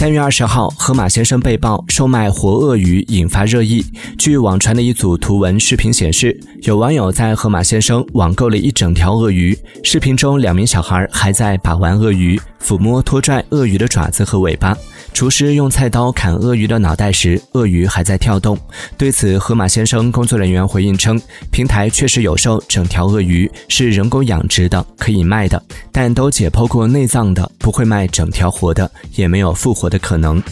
三月二十号，河马先生被曝售卖活鳄鱼，引发热议。据网传的一组图文视频显示，有网友在河马先生网购了一整条鳄鱼。视频中，两名小孩还在把玩鳄鱼，抚摸、拖拽鳄鱼的爪子和尾巴。厨师用菜刀砍鳄鱼的脑袋时，鳄鱼还在跳动。对此，河马先生工作人员回应称，平台确实有售整条鳄鱼，是人工养殖的，可以卖的，但都解剖过内脏的，不会卖整条活的，也没有复活的可能。